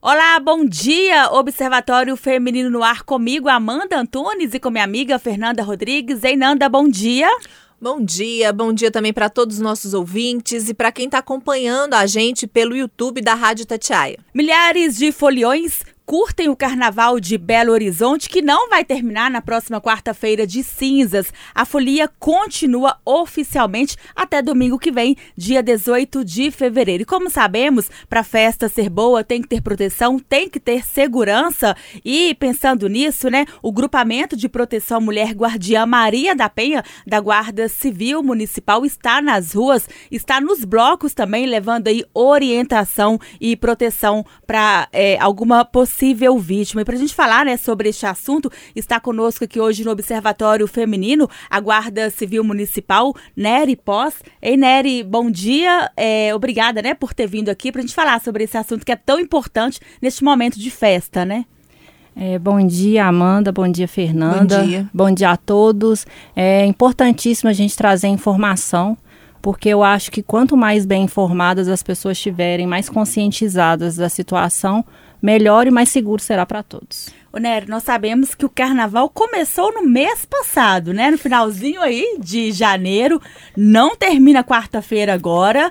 Olá, bom dia! Observatório Feminino no Ar comigo, Amanda Antunes, e com minha amiga Fernanda Rodrigues. Ei, Nanda, bom dia! Bom dia, bom dia também para todos os nossos ouvintes e para quem está acompanhando a gente pelo YouTube da Rádio Tatiaia. Milhares de foliões curtem o carnaval de Belo Horizonte, que não vai terminar na próxima quarta-feira de cinzas. A folia continua oficialmente até domingo que vem, dia 18 de fevereiro. E como sabemos, para a festa ser boa, tem que ter proteção, tem que ter segurança. E pensando nisso, né, o grupamento de proteção Mulher Guardiã Maria da Penha, da Guarda Civil Municipal, está nas ruas, está nos blocos também, levando aí orientação e proteção para é, alguma possibilidade possível vítima. E para a gente falar né, sobre este assunto, está conosco aqui hoje no Observatório Feminino a Guarda Civil Municipal, Nery Pós. Ei, Nery, bom dia. É, obrigada né, por ter vindo aqui para a gente falar sobre esse assunto que é tão importante neste momento de festa, né? É, bom dia, Amanda. Bom dia, Fernanda. Bom dia. Bom dia a todos. É importantíssimo a gente trazer informação, porque eu acho que quanto mais bem informadas as pessoas estiverem, mais conscientizadas da situação, melhor e mais seguro será para todos. O Nery, nós sabemos que o carnaval começou no mês passado, né? No finalzinho aí de janeiro, não termina quarta-feira agora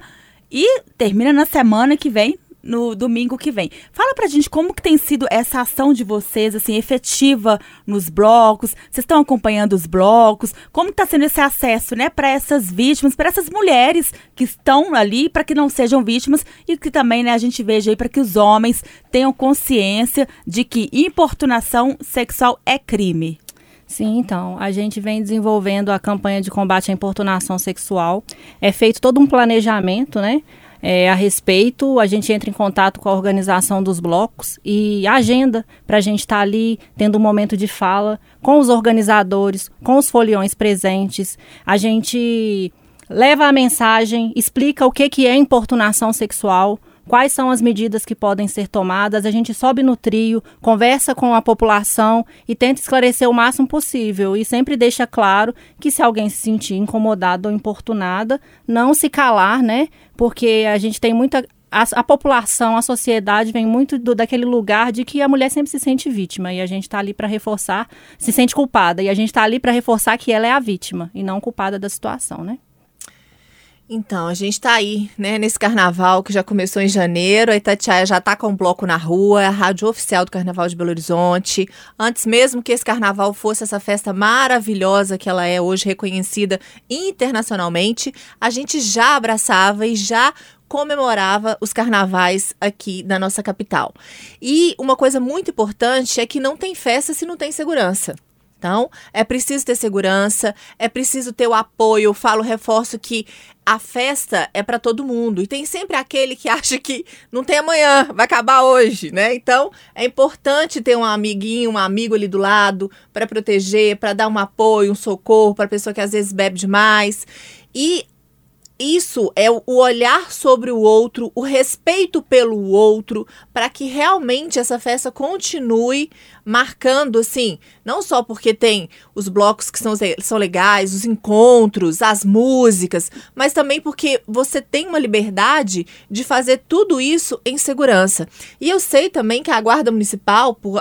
e termina na semana que vem, no domingo que vem. Fala pra gente como que tem sido essa ação de vocês, assim, efetiva nos blocos. Vocês estão acompanhando os blocos? Como está sendo esse acesso, né, para essas vítimas, para essas mulheres que estão ali, para que não sejam vítimas e que também, né, a gente veja aí para que os homens tenham consciência de que importunação sexual é crime. Sim, então, a gente vem desenvolvendo a campanha de combate à importunação sexual. É feito todo um planejamento, né? É, a respeito, a gente entra em contato com a organização dos blocos e agenda para a gente estar tá ali tendo um momento de fala com os organizadores, com os foliões presentes. A gente leva a mensagem, explica o que, que é importunação sexual, quais são as medidas que podem ser tomadas. A gente sobe no trio, conversa com a população e tenta esclarecer o máximo possível. E sempre deixa claro que se alguém se sentir incomodado ou importunada, não se calar, né? Porque a gente tem muita. A, a população, a sociedade vem muito do, daquele lugar de que a mulher sempre se sente vítima e a gente está ali para reforçar, se sente culpada e a gente está ali para reforçar que ela é a vítima e não culpada da situação, né? Então, a gente está aí, né, nesse carnaval que já começou em janeiro. A Itatiaia já está com um bloco na rua, é a rádio oficial do Carnaval de Belo Horizonte. Antes mesmo que esse carnaval fosse essa festa maravilhosa que ela é hoje, reconhecida internacionalmente, a gente já abraçava e já comemorava os carnavais aqui da nossa capital. E uma coisa muito importante é que não tem festa se não tem segurança. Então, é preciso ter segurança, é preciso ter o apoio. Eu falo, reforço que a festa é para todo mundo e tem sempre aquele que acha que não tem amanhã, vai acabar hoje, né? Então, é importante ter um amiguinho, um amigo ali do lado para proteger, para dar um apoio, um socorro para a pessoa que às vezes bebe demais. E isso é o olhar sobre o outro, o respeito pelo outro, para que realmente essa festa continue marcando, assim, não só porque tem os blocos que são, são legais, os encontros, as músicas, mas também porque você tem uma liberdade de fazer tudo isso em segurança. E eu sei também que a Guarda Municipal, por,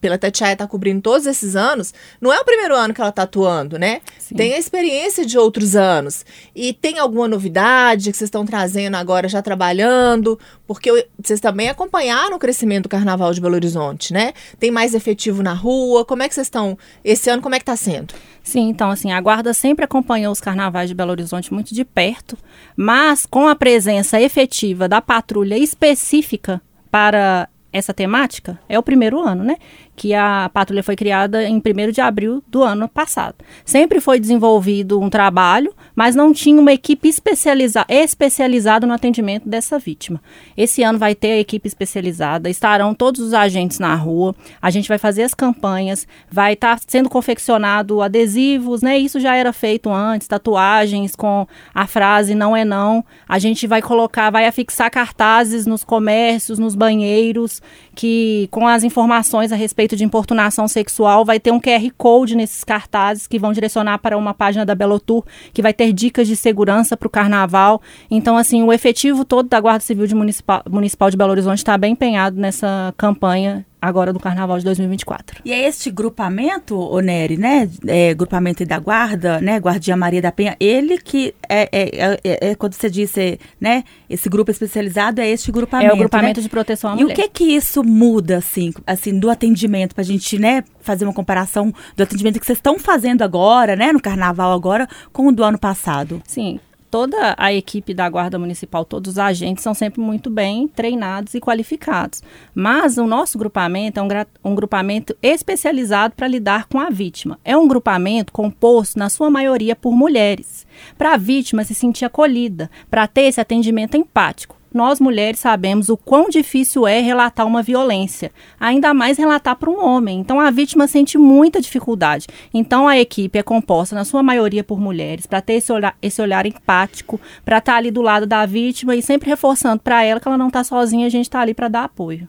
pela Tatiaia estar tá cobrindo todos esses anos, não é o primeiro ano que ela está atuando, né? Sim. Tem a experiência de outros anos. E tem alguma novidade que vocês estão trazendo agora, já trabalhando? Porque vocês também acompanharam o crescimento do Carnaval de Belo Horizonte, né? Tem mais efetivo na rua? Como é que vocês estão? Esse ano, como é que está sendo? Sim, então, assim, a Guarda sempre acompanhou os carnavais de Belo Horizonte muito de perto, mas com a presença efetiva da patrulha específica para essa temática, é o primeiro ano, né? Que a patrulha foi criada em 1 de abril do ano passado. Sempre foi desenvolvido um trabalho, mas não tinha uma equipe especializa especializada no atendimento dessa vítima. Esse ano vai ter a equipe especializada, estarão todos os agentes na rua, a gente vai fazer as campanhas, vai estar tá sendo confeccionado adesivos, né? Isso já era feito antes, tatuagens com a frase não é não. A gente vai colocar, vai afixar cartazes nos comércios, nos banheiros, que com as informações a respeito respeito de importunação sexual, vai ter um QR Code nesses cartazes que vão direcionar para uma página da Belotur, que vai ter dicas de segurança para o carnaval. Então, assim, o efetivo todo da Guarda Civil de Municipal, Municipal de Belo Horizonte está bem empenhado nessa campanha agora do Carnaval de 2024. E é este grupamento, o Nery, né, é, grupamento da guarda, né, Guardia Maria da Penha, ele que é, é, é, é quando você disse, né, esse grupo especializado é este grupamento, É o grupamento né? de proteção à E mulher. o que que isso muda, assim, assim, do atendimento, pra gente, né, fazer uma comparação do atendimento que vocês estão fazendo agora, né, no Carnaval agora, com o do ano passado? Sim, toda a equipe da Guarda Municipal, todos os agentes são sempre muito bem treinados e qualificados. Mas o nosso grupamento é um, um grupamento especializado para lidar com a vítima. É um grupamento composto, na sua maioria, por mulheres. Para a vítima se sentir acolhida, para ter esse atendimento empático. Nós mulheres sabemos o quão difícil é relatar uma violência, ainda mais relatar para um homem. Então a vítima sente muita dificuldade. Então a equipe é composta, na sua maioria, por mulheres, para ter esse olhar, esse olhar empático, para estar ali do lado da vítima e sempre reforçando para ela que ela não está sozinha, a gente está ali para dar apoio.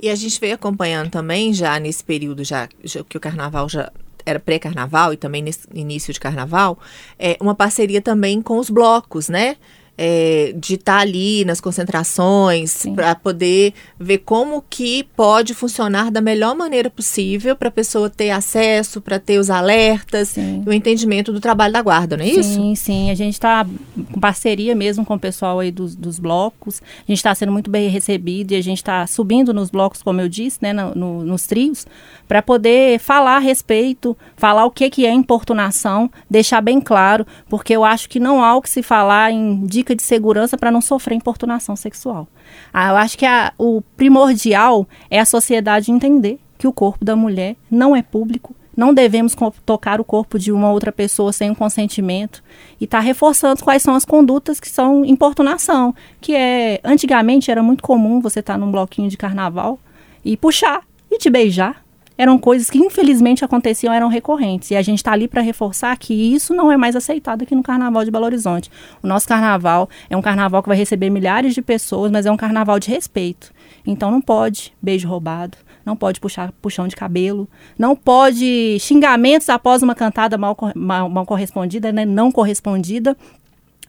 E a gente veio acompanhando também, já nesse período, já, já que o carnaval já era pré-carnaval e também nesse início de carnaval, é, uma parceria também com os blocos, né? É, de estar ali nas concentrações Sim. para poder ver como que pode funcionar da melhor maneira possível para a pessoa ter acesso, para ter os alertas Sim. e o entendimento do trabalho da guarda, não é isso? Sim, sim. A gente está com parceria mesmo com o pessoal aí dos, dos blocos. A gente está sendo muito bem recebido e a gente está subindo nos blocos, como eu disse, né, no- no- nos trios, para poder falar a respeito, falar o que, que é importunação, deixar bem claro, porque eu acho que não há o que se falar em dica de segurança para não sofrer importunação sexual. Ah, eu acho que a- o primordial é a sociedade entender que o corpo da mulher não é público, não devemos tocar o corpo de uma outra pessoa sem o consentimento e está reforçando quais são as condutas que são importunação, que é antigamente era muito comum você estar num bloquinho de carnaval e puxar e te beijar. Eram coisas que infelizmente aconteciam, eram recorrentes. E a gente está ali para reforçar que isso não é mais aceitado aqui no Carnaval de Belo Horizonte. O nosso carnaval é um carnaval que vai receber milhares de pessoas, mas é um carnaval de respeito. Então não pode beijo roubado, não pode puxar puxão de cabelo, não pode xingamentos após uma cantada mal, mal, mal correspondida, né, não correspondida.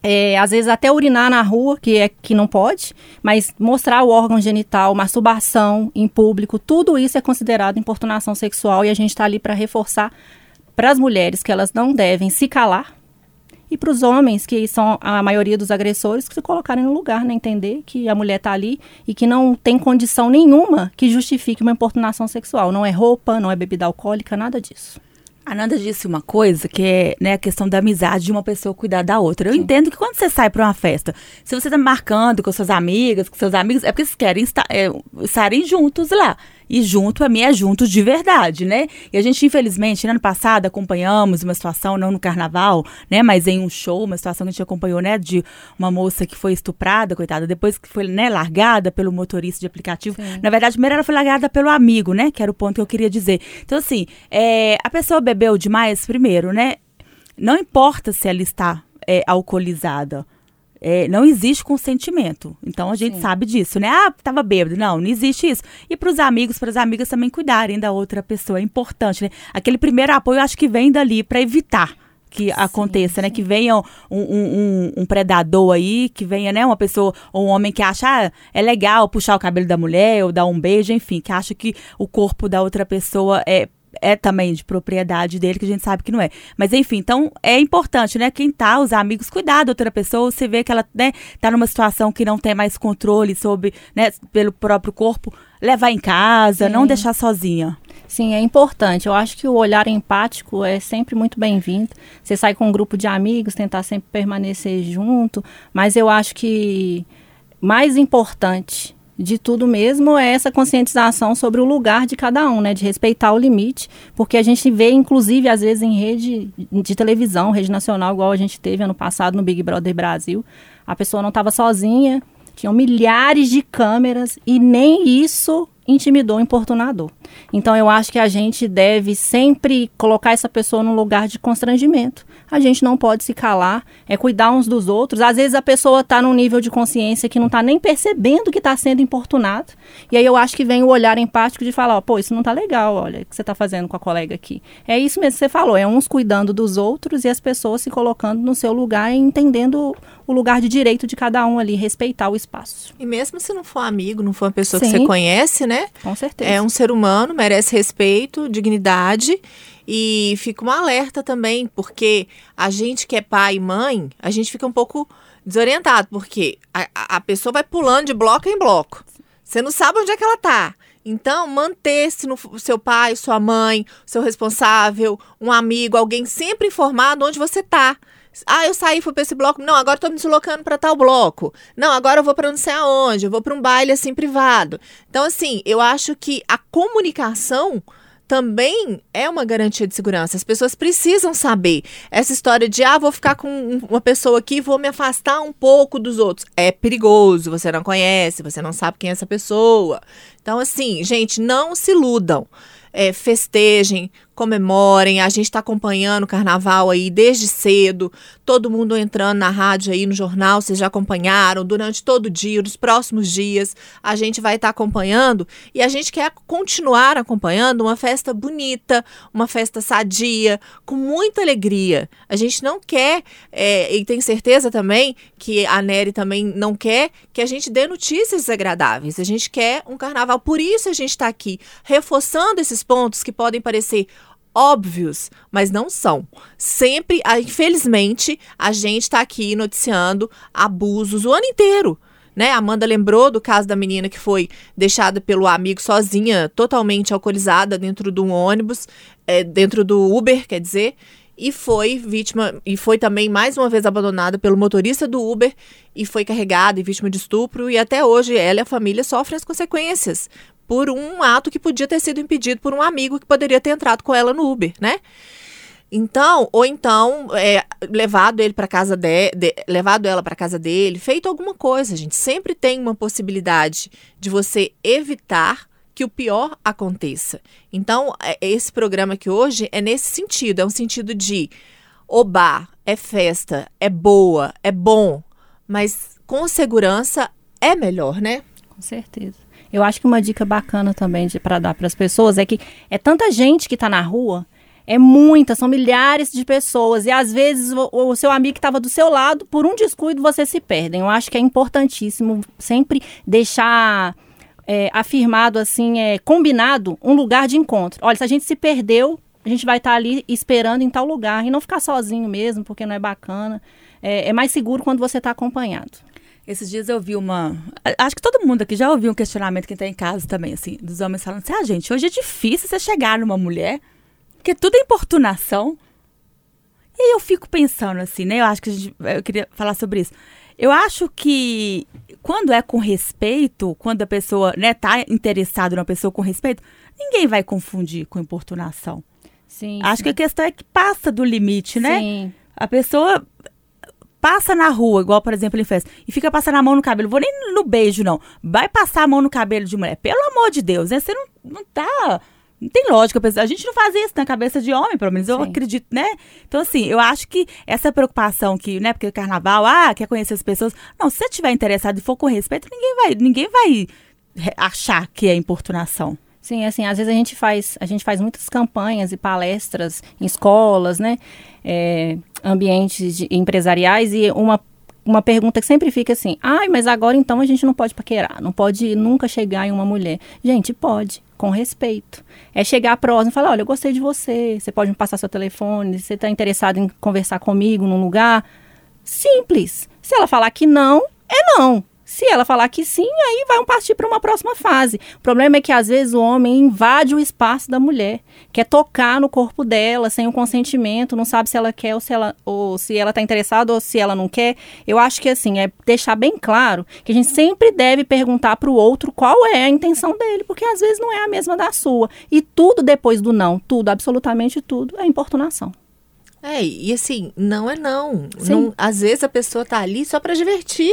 É, às vezes até urinar na rua, que é que não pode, mas mostrar o órgão genital, masturbação em público, tudo isso é considerado importunação sexual e a gente está ali para reforçar para as mulheres que elas não devem se calar e para os homens, que são a maioria dos agressores, que se colocarem no lugar, né? Entender que a mulher está ali e que não tem condição nenhuma que justifique uma importunação sexual. Não é roupa, não é bebida alcoólica, nada disso. A Nanda disse uma coisa que é né, a questão da amizade de uma pessoa cuidar da outra. Eu entendo que quando você sai para uma festa, se você tá marcando com suas amigas, com seus amigos, é porque vocês querem estar, é, estarem juntos lá. E junto, a mim, é juntos de verdade, né? E a gente, infelizmente, no ano passado, acompanhamos uma situação, não no carnaval, né? Mas em um show, uma situação que a gente acompanhou, né? De uma moça que foi estuprada, coitada, depois que foi, né, largada pelo motorista de aplicativo. Na verdade, primeiro ela foi largada pelo amigo, né? Que era o ponto que eu queria dizer. Então, assim, é, a pessoa bebeu demais, primeiro, né? Não importa se ela está é, alcoolizada. É, não existe consentimento. Então a gente Sim. sabe disso, né? Ah, tava bêbado. Não, não existe isso. E para os amigos, para as amigas também cuidarem da outra pessoa. É importante, né? Aquele primeiro apoio, eu acho que vem dali para evitar que aconteça, né? Que venha um, um- um- um predador aí, que venha, né? Uma pessoa ou um homem que acha, ah, é legal puxar o cabelo da mulher ou dar um beijo, enfim, que acha que o corpo da outra pessoa é é também de propriedade dele, que a gente sabe que não é. Mas enfim, então é importante, né? Quem tá, os amigos, cuidar da outra pessoa, você vê que ela, né, tá numa situação que não tem mais controle sobre, né, pelo próprio corpo, levar em casa, não Sim. deixar sozinha. Sim, é importante. Eu acho que o olhar empático é sempre muito bem-vindo. Você sai com um grupo de amigos, tentar sempre permanecer junto, mas eu acho que mais importante de tudo mesmo é essa conscientização sobre o lugar de cada um, né, de respeitar o limite, porque a gente vê inclusive às vezes em rede de televisão, rede nacional, igual a gente teve ano passado no Big Brother Brasil, a pessoa não estava sozinha, tinham milhares de câmeras e nem isso intimidou o importunador. Então eu acho que a gente deve sempre colocar essa pessoa num lugar de constrangimento. A gente não pode se calar, é cuidar uns dos outros. Às vezes a pessoa está num nível de consciência que não está nem percebendo que está sendo importunado. E aí eu acho que vem o olhar empático de falar, ó, pô, isso não está legal, olha, o que você está fazendo com a colega aqui. É isso mesmo que você falou, é uns cuidando dos outros e as pessoas se colocando no seu lugar e entendendo o lugar de direito de cada um ali, respeitar o espaço. E mesmo se não for amigo, não for uma pessoa Sim, que você conhece, né? Com certeza. É um ser humano, merece respeito, dignidade. E fica um alerta também, porque a gente que é pai e mãe, a gente fica um pouco desorientado, porque a, a pessoa vai pulando de bloco em bloco. Você não sabe onde é que ela tá. Então, manter-se no seu pai, sua mãe, seu responsável, um amigo, alguém sempre informado onde você tá. Ah, eu saí, fui para esse bloco. Não, agora estou me deslocando para tal bloco. Não, agora eu vou para não sei aonde. Eu vou para um baile assim privado. Então, assim, eu acho que a comunicação também é uma garantia de segurança. As pessoas precisam saber. Essa história de, ah, vou ficar com uma pessoa aqui, vou me afastar um pouco dos outros. É perigoso, você não conhece, você não sabe quem é essa pessoa. Então, assim, gente, não se iludam. É, festejem, comemorem. A gente está acompanhando o carnaval aí desde cedo, todo mundo entrando na rádio aí no jornal, vocês já acompanharam durante todo o dia, nos próximos dias, a gente vai estar tá acompanhando e a gente quer continuar acompanhando uma festa bonita, uma festa sadia, com muita alegria. A gente não quer, é, e tem certeza também que a Nery também não quer, que a gente dê notícias desagradáveis. A gente quer um carnaval, por isso a gente está aqui, reforçando esses pontos que podem parecer óbvios, mas não são. Sempre, infelizmente, a gente está aqui noticiando abusos o ano inteiro. Né? Amanda lembrou do caso da menina que foi deixada pelo amigo sozinha, totalmente alcoolizada, dentro de um ônibus, é, dentro do Uber, quer dizer, e foi vítima e foi também mais uma vez abandonada pelo motorista do Uber e foi carregada e vítima de estupro e até hoje ela e a família sofrem as consequências por um ato que podia ter sido impedido por um amigo que poderia ter entrado com ela no Uber, né? Então, ou então, é, levado ele para casa de, de, levado ela para casa dele, feito alguma coisa, gente. Sempre tem uma possibilidade de você evitar que o pior aconteça. Então, é, esse programa aqui hoje é nesse sentido, é um sentido de oba, é festa, é boa, é bom, mas com segurança é melhor, né? Com certeza. Eu acho que uma dica bacana também para dar para as pessoas é que é tanta gente que está na rua, é muita, são milhares de pessoas e às vezes o, o seu amigo que estava do seu lado, por um descuido você se perde. Eu acho que é importantíssimo sempre deixar é, afirmado assim, é, combinado um lugar de encontro. Olha, se a gente se perdeu, a gente vai estar tá ali esperando em tal lugar e não ficar sozinho mesmo, porque não é bacana. É, é mais seguro quando você está acompanhado. Esses dias eu vi uma. Acho que todo mundo aqui já ouviu um questionamento que tem em casa também, assim, dos homens falando assim: ah, gente, hoje é difícil você chegar numa mulher, porque tudo é importunação. E aí eu fico pensando assim, né? Eu acho que a gente, eu queria falar sobre isso. Eu acho que quando é com respeito, quando a pessoa, né, tá interessado numa pessoa com respeito, ninguém vai confundir com importunação. Sim. Acho sim. que a questão é que passa do limite, né? Sim. A pessoa passa na rua, igual, por exemplo, em festa, e fica passando a mão no cabelo, vou nem no beijo, não. Vai passar a mão no cabelo de mulher. Pelo amor de Deus, né? Você não, não tá. Não tem lógica. A gente não faz isso na cabeça de homem, pelo menos eu Sim. acredito, né? Então, assim, eu acho que essa preocupação que, né, porque carnaval, ah, quer conhecer as pessoas. Não, se você estiver interessado e for com respeito, ninguém vai, ninguém vai achar que é importunação. Sim, assim, às vezes a gente faz, a gente faz muitas campanhas e palestras em escolas, né? É, ambientes de, empresariais e uma uma pergunta que sempre fica assim: ai, mas agora então a gente não pode paquerar, não pode nunca chegar em uma mulher. Gente, pode, com respeito. É chegar próximo e falar: olha, eu gostei de você, você pode me passar seu telefone, você está interessado em conversar comigo num lugar. Simples. Se ela falar que não, é não. Se ela falar que sim, aí vai partir para uma próxima fase. O problema é que às vezes o homem invade o espaço da mulher, quer tocar no corpo dela sem o consentimento, não sabe se ela quer ou se ela ou se ela está interessada ou se ela não quer. Eu acho que assim é deixar bem claro que a gente sempre deve perguntar para o outro qual é a intenção dele, porque às vezes não é a mesma da sua. E tudo depois do não, tudo, absolutamente tudo, é importunação. É, e assim, não é não. não às vezes a pessoa tá ali só para divertir.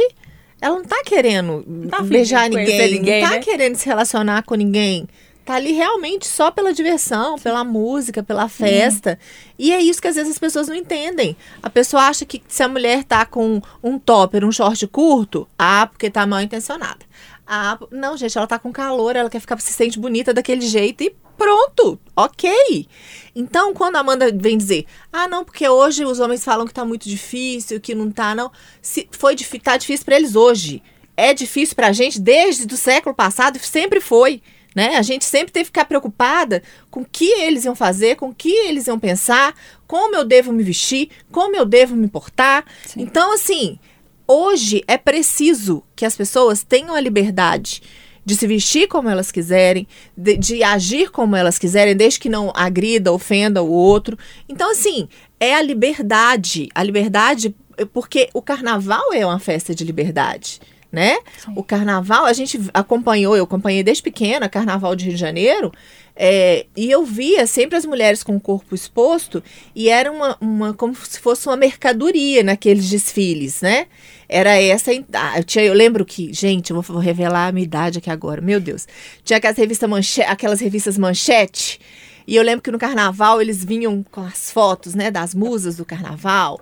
Ela não tá querendo Tá beijar ninguém, ninguém, não tá né? querendo se relacionar com ninguém. Tá ali realmente só pela diversão, pela música, pela festa. E é isso que às vezes as pessoas não entendem. A pessoa acha que se a mulher tá com um topper, um short curto, ah, porque tá mal intencionada. Ah, não, gente, ela tá com calor, ela quer ficar se sente bonita daquele jeito e pronto, ok. Então, quando a Amanda vem dizer, ah, não, porque hoje os homens falam que tá muito difícil, que não tá, não. Se foi tá difícil para eles hoje. É difícil pra gente desde o século passado, sempre foi. Né? A gente sempre teve que ficar preocupada com o que eles iam fazer, com o que eles iam pensar, como eu devo me vestir, como eu devo me portar. Então, assim, hoje é preciso que as pessoas tenham a liberdade de se vestir como elas quiserem, de, de agir como elas quiserem, desde que não agrida, ofenda o outro. Então, assim, é a liberdade. A liberdade, porque o carnaval é uma festa de liberdade. Né? O carnaval, a gente acompanhou, eu acompanhei desde pequena, carnaval de Rio de Janeiro, é, e eu via sempre as mulheres com o corpo exposto e era uma, uma como se fosse uma mercadoria naqueles desfiles, né? Era essa. ah, Eu, tinha, eu lembro que, gente, eu vou, revelar a minha idade aqui agora, meu Deus. Tinha aquelas revistas, manche, aquelas revistas manchete. E eu lembro que no carnaval eles vinham com as fotos, né, das musas do carnaval.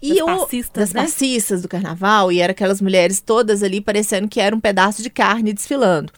E Das eu, passistas, das né? passistas do carnaval, e era aquelas mulheres todas ali parecendo que era um pedaço de carne desfilando.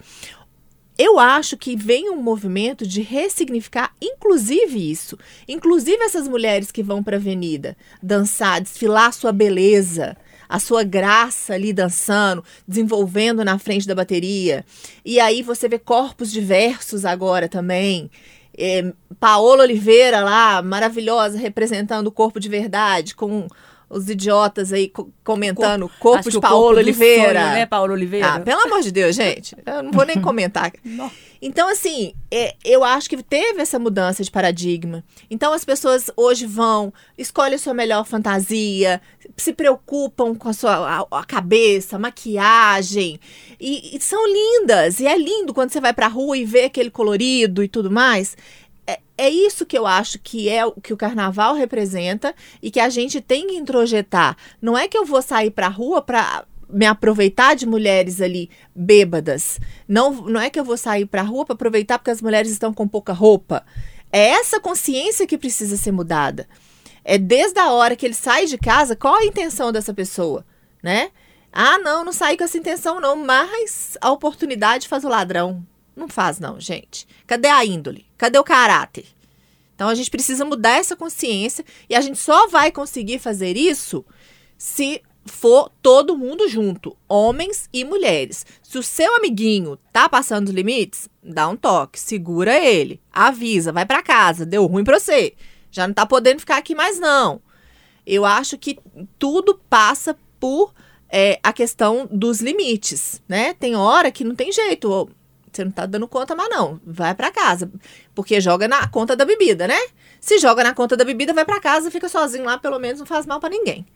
Eu acho que vem um movimento de ressignificar, inclusive isso. Inclusive essas mulheres que vão para a avenida dançar, desfilar a sua beleza, a sua graça ali dançando, desenvolvendo na frente da bateria. E aí você vê corpos diversos agora também. É, Paola Oliveira lá, maravilhosa, representando o corpo de verdade, com os idiotas aí co- comentando corpo, que de Paola corpo Oliveira. sonho, né, Paola Oliveira? Ah, pelo amor de Deus, gente. Eu não vou nem comentar. Então, assim, é, eu acho que teve essa mudança de paradigma. Então, as pessoas hoje vão, escolhem a sua melhor fantasia, se preocupam com a sua a, a cabeça, maquiagem. E, e são lindas. E é lindo quando você vai pra rua e vê aquele colorido e tudo mais. É, é isso que eu acho que é o que o carnaval representa e que a gente tem que introjetar. Não é que eu vou sair pra rua pra me aproveitar de mulheres ali bêbadas. Não, não é que eu vou sair pra rua pra aproveitar porque as mulheres estão com pouca roupa. É essa consciência que precisa ser mudada. É desde a hora que ele sai de casa, qual a intenção dessa pessoa, né? Ah, não, não saí com essa intenção não, mas a oportunidade faz o ladrão. Não faz não, gente. Cadê a índole? Cadê o caráter? Então a gente precisa mudar essa consciência e a gente só vai conseguir fazer isso se for todo mundo junto, homens e mulheres. Se o seu amiguinho tá passando os limites, dá um toque, segura ele, avisa, vai pra casa, deu ruim pra você. Já não tá podendo ficar aqui mais não. Eu acho que tudo passa por é, a questão dos limites, né? Tem hora que não tem jeito, você não tá dando conta mais não, vai pra casa, porque joga na conta da bebida, né? Se joga na conta da bebida, vai pra casa, fica sozinho lá, pelo menos não faz mal pra ninguém.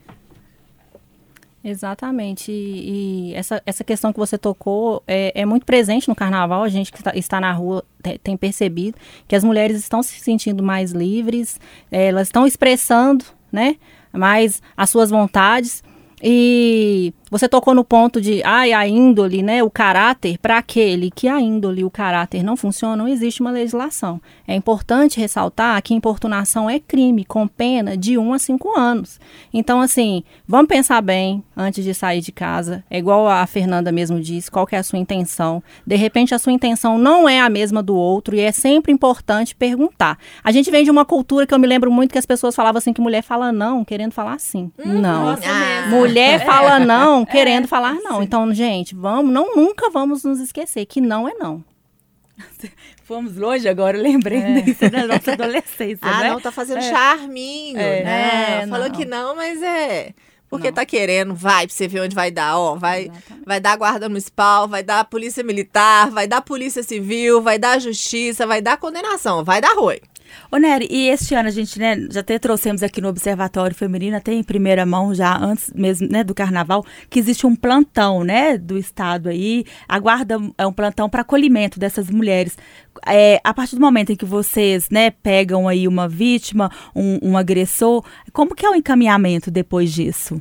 Exatamente. E, e essa, essa questão que você tocou é, é muito presente no carnaval. A gente que está, está na rua te- tem percebido que as mulheres estão se sentindo mais livres, eh, elas estão expressando né, mais as suas vontades. E você tocou no ponto de, ai, a índole, né, o caráter, para aquele que a índole e o caráter não funcionam, não existe uma legislação. É importante ressaltar que importunação é crime, com pena de 1 a 5 anos. Então, assim, vamos pensar bem antes de sair de casa. É igual a Fernanda mesmo disse, qual que é a sua intenção. De repente, a sua intenção não é a mesma do outro e é sempre importante perguntar. A gente vem de uma cultura que eu me lembro muito que as pessoas falavam assim, que mulher fala não, querendo falar sim. não. nossa, Ah. mesmo. Mulher fala não, querendo falar não. Então, gente, vamos, não, nunca vamos nos esquecer que não é não. Fomos longe agora, eu lembrei disso da nossa adolescência, Ah, né? não, tá fazendo É. charminho, É. né? É, Falou não. que não, mas é... Porque Não. tá querendo, vai pra você ver onde vai dar, ó. Vai, Exatamente. vai dar guarda municipal, vai dar polícia militar, vai dar polícia civil, vai dar justiça, vai dar condenação, vai dar ruim. Ô, Nery, e este ano a gente, né, já até trouxemos aqui no Observatório Feminino, até em primeira mão, já antes mesmo, né, do carnaval, que existe um plantão, né, do Estado aí, a guarda é um plantão para acolhimento dessas mulheres. É, a partir do momento em que vocês, né, pegam aí uma vítima, um, um agressor, como que é o encaminhamento depois disso?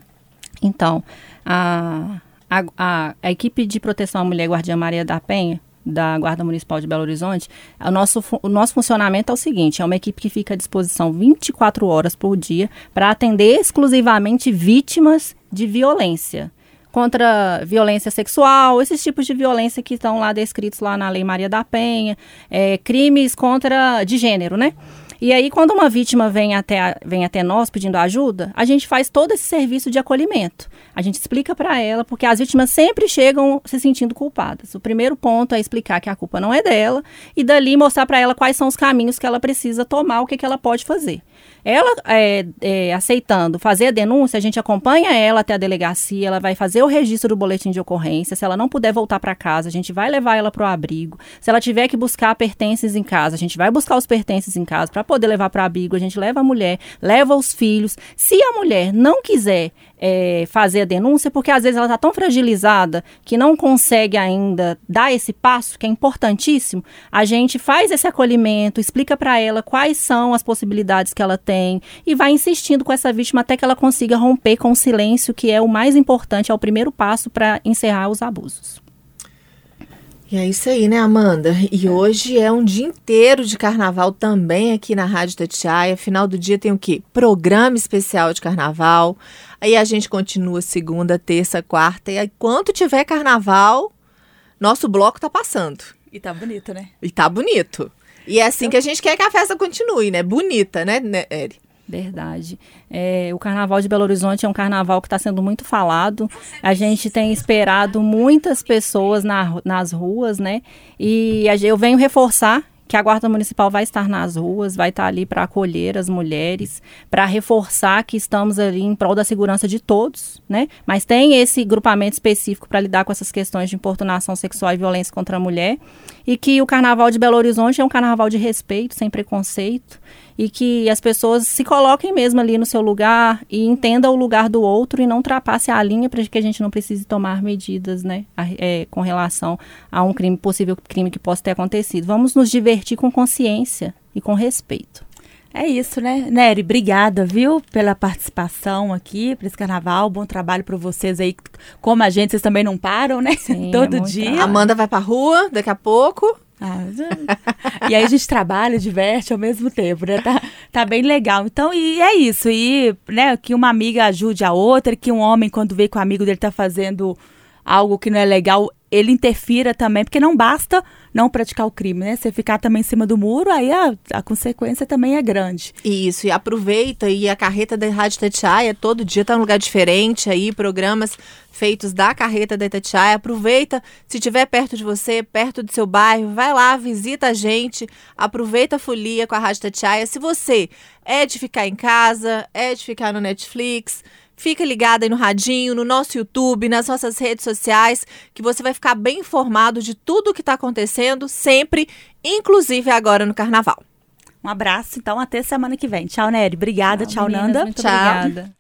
Então, a, a, a, a equipe de proteção à mulher Guardiã Maria da Penha, da Guarda Municipal de Belo Horizonte, o nosso, o nosso funcionamento é o seguinte: é uma equipe que fica à disposição 24 horas por dia para atender exclusivamente vítimas de violência. Contra violência sexual, esses tipos de violência que estão lá descritos lá na Lei Maria da Penha, é, crimes contra de gênero, né? E aí, quando uma vítima vem até, vem até nós pedindo ajuda, a gente faz todo esse serviço de acolhimento. A gente explica para ela, porque as vítimas sempre chegam se sentindo culpadas. O primeiro ponto é explicar que a culpa não é dela e dali mostrar para ela quais são os caminhos que ela precisa tomar, o que, que ela pode fazer. Ela é, é, aceitando fazer a denúncia, a gente acompanha ela até a delegacia, ela vai fazer o registro do boletim de ocorrência. Se ela não puder voltar para casa, a gente vai levar ela para o abrigo. Se ela tiver que buscar pertences em casa, a gente vai buscar os pertences em casa para poder levar para abrigo. A gente leva a mulher, leva os filhos. Se a mulher não quiser é, fazer a denúncia, porque às vezes ela está tão fragilizada que não consegue ainda dar esse passo, que é importantíssimo. A gente faz esse acolhimento, explica para ela quais são as possibilidades que ela tem e vai insistindo com essa vítima até que ela consiga romper com o silêncio, que é o mais importante, é o primeiro passo para encerrar os abusos. E é isso aí, né, Amanda? E hoje é um dia inteiro de carnaval também aqui na Rádio Tatiaia. Final do dia tem o quê? Programa especial de carnaval. Aí a gente continua segunda, terça, quarta. E aí, quando tiver carnaval, nosso bloco tá passando. E tá bonito, né? E tá bonito. E é assim então... que a gente quer que a festa continue, né? Bonita, né, né Eri? Verdade. É, o Carnaval de Belo Horizonte é um carnaval que está sendo muito falado. A gente tem esperado muitas pessoas na, nas ruas, né? E eu venho reforçar que a Guarda Municipal vai estar nas ruas, vai estar ali para acolher as mulheres, para reforçar que estamos ali em prol da segurança de todos, né? Mas tem esse grupamento específico para lidar com essas questões de importunação sexual e violência contra a mulher, e que o Carnaval de Belo Horizonte é um carnaval de respeito, sem preconceito, e que as pessoas se coloquem mesmo ali no seu lugar e entendam o lugar do outro e não ultrapasse a linha para que a gente não precise tomar medidas, né, é, com relação a um crime possível crime que possa ter acontecido. Vamos nos divertir com consciência e com respeito. É isso, né? Nery, obrigada, viu, pela participação aqui para esse carnaval. Bom trabalho para vocês aí. Como a gente, vocês também não param, né? Sim, Todo é dia. Trabalho. Amanda vai pra rua daqui a pouco. Ah, e aí a gente trabalha, diverte ao mesmo tempo, né? Tá, tá bem legal. Então, e é isso. E, né, que uma amiga ajude a outra, que um homem, quando vê que o amigo dele tá fazendo algo que não é legal, ele interfira também, porque não basta não praticar o crime, né? Você ficar também em cima do muro, aí a, a consequência também é grande. Isso, e aproveita, e a carreta da Rádio Tatiaia todo dia tá num lugar diferente aí, programas feitos da carreta da Itatiaia. Aproveita, se estiver perto de você, perto do seu bairro, vai lá, visita a gente, aproveita a folia com a Rádio Tatiaia. Se você é de ficar em casa, é de ficar no Netflix, Fica ligado aí no radinho, no nosso YouTube, nas nossas redes sociais, que você vai ficar bem informado de tudo o que está acontecendo, sempre, inclusive agora no Carnaval. Um abraço, então, até semana que vem. Tchau, Nery. Obrigada. Tchau, tchau meninas, Nanda. Muito tchau. obrigada.